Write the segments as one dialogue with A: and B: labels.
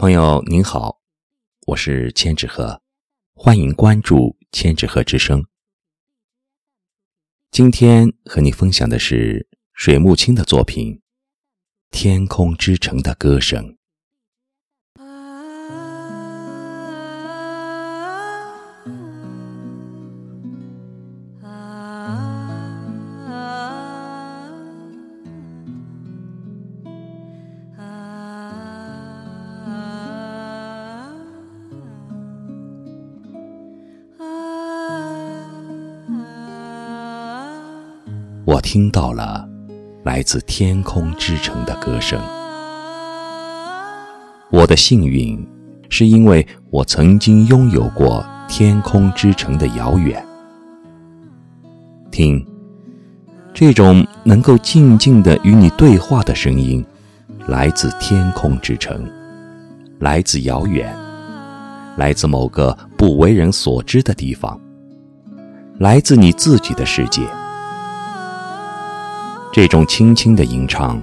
A: 朋友您好，我是千纸鹤，欢迎关注千纸鹤之声。今天和你分享的是水木清的作品《天空之城的歌声》。我听到了来自天空之城的歌声。我的幸运，是因为我曾经拥有过天空之城的遥远。听，这种能够静静的与你对话的声音，来自天空之城，来自遥远，来自某个不为人所知的地方，来自你自己的世界。这种轻轻的吟唱，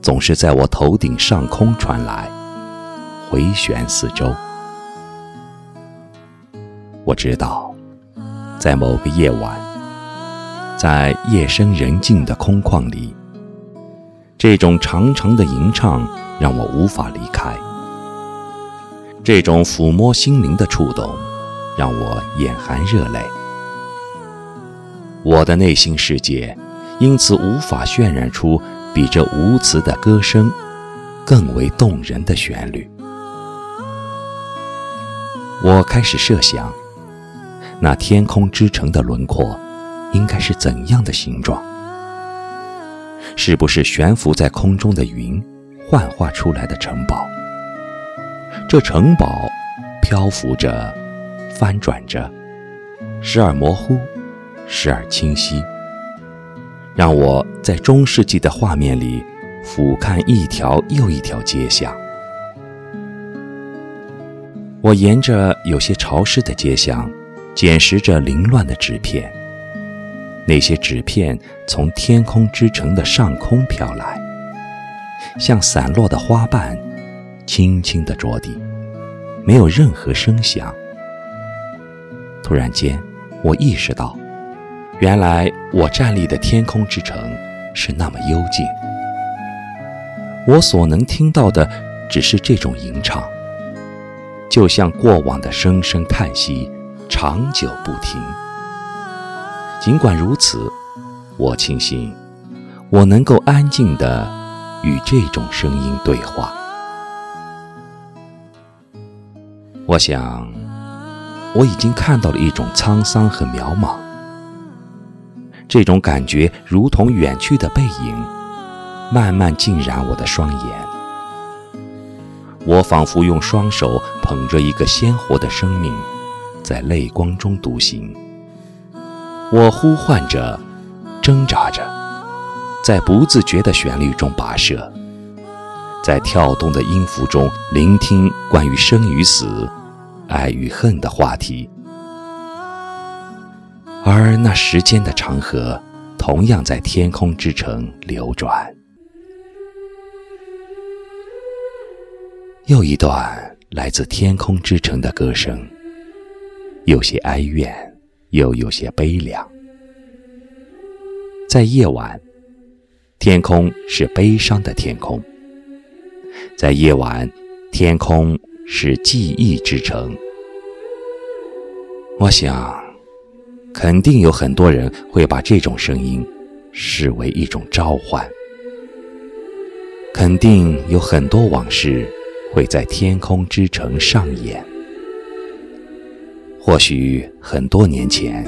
A: 总是在我头顶上空传来，回旋四周。我知道，在某个夜晚，在夜深人静的空旷里，这种长长的吟唱让我无法离开。这种抚摸心灵的触动，让我眼含热泪。我的内心世界。因此，无法渲染出比这无词的歌声更为动人的旋律。我开始设想，那天空之城的轮廓应该是怎样的形状？是不是悬浮在空中的云幻化出来的城堡？这城堡漂浮着，翻转着，时而模糊，时而清晰。让我在中世纪的画面里俯瞰一条又一条街巷。我沿着有些潮湿的街巷，捡拾着凌乱的纸片。那些纸片从天空之城的上空飘来，像散落的花瓣，轻轻地着地，没有任何声响。突然间，我意识到。原来我站立的天空之城是那么幽静，我所能听到的只是这种吟唱，就像过往的声声叹息，长久不停。尽管如此，我庆幸我能够安静地与这种声音对话。我想，我已经看到了一种沧桑和渺茫。这种感觉如同远去的背影，慢慢浸染我的双眼。我仿佛用双手捧着一个鲜活的生命，在泪光中独行。我呼唤着，挣扎着，在不自觉的旋律中跋涉，在跳动的音符中聆听关于生与死、爱与恨的话题。而那时间的长河，同样在天空之城流转。又一段来自天空之城的歌声，有些哀怨，又有些悲凉。在夜晚，天空是悲伤的天空；在夜晚，天空是记忆之城。我想。肯定有很多人会把这种声音视为一种召唤。肯定有很多往事会在天空之城上演。或许很多年前，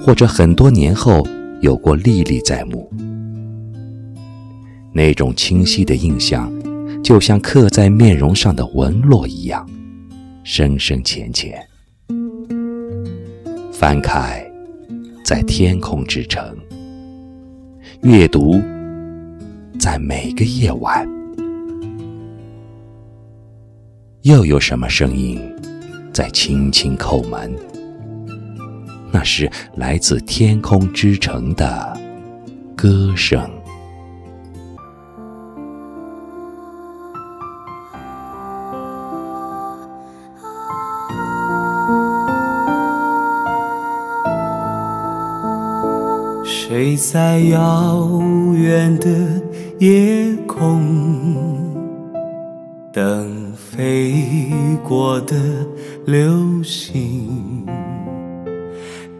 A: 或者很多年后，有过历历在目。那种清晰的印象，就像刻在面容上的纹络一样，深深浅浅。翻开。在天空之城，阅读，在每个夜晚，又有什么声音在轻轻叩门？那是来自天空之城的歌声。谁在遥远的夜空等飞过的流星？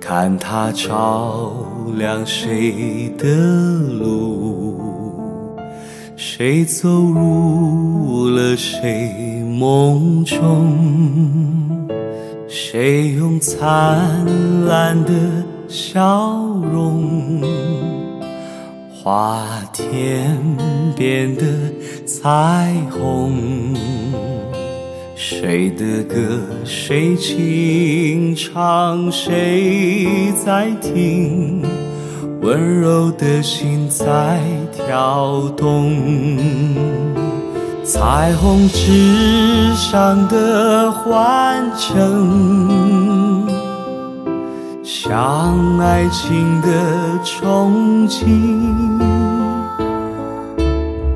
A: 看它照亮谁的路，谁走入了谁梦中，谁用灿烂的笑容画天边的彩虹。谁的歌，谁轻唱，谁在听？温柔的心在跳动。彩虹之上的欢声，像爱情的憧憬。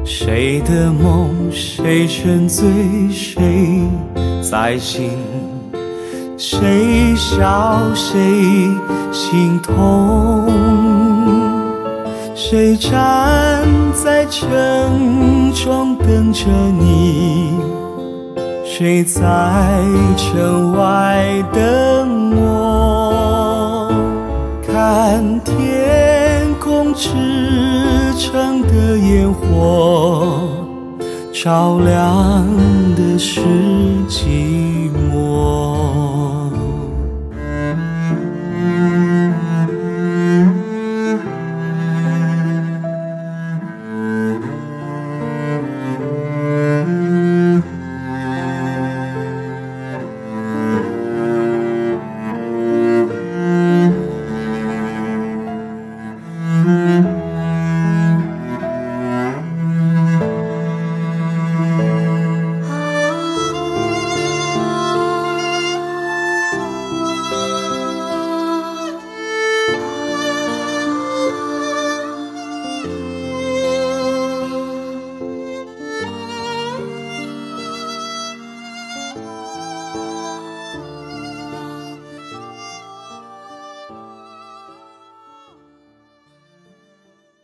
A: 谁的梦，谁沉醉，谁在醒？谁笑，谁心痛？谁站在城中等着你？谁在城外等我？看天空驰骋的烟火，照亮的是寂寞。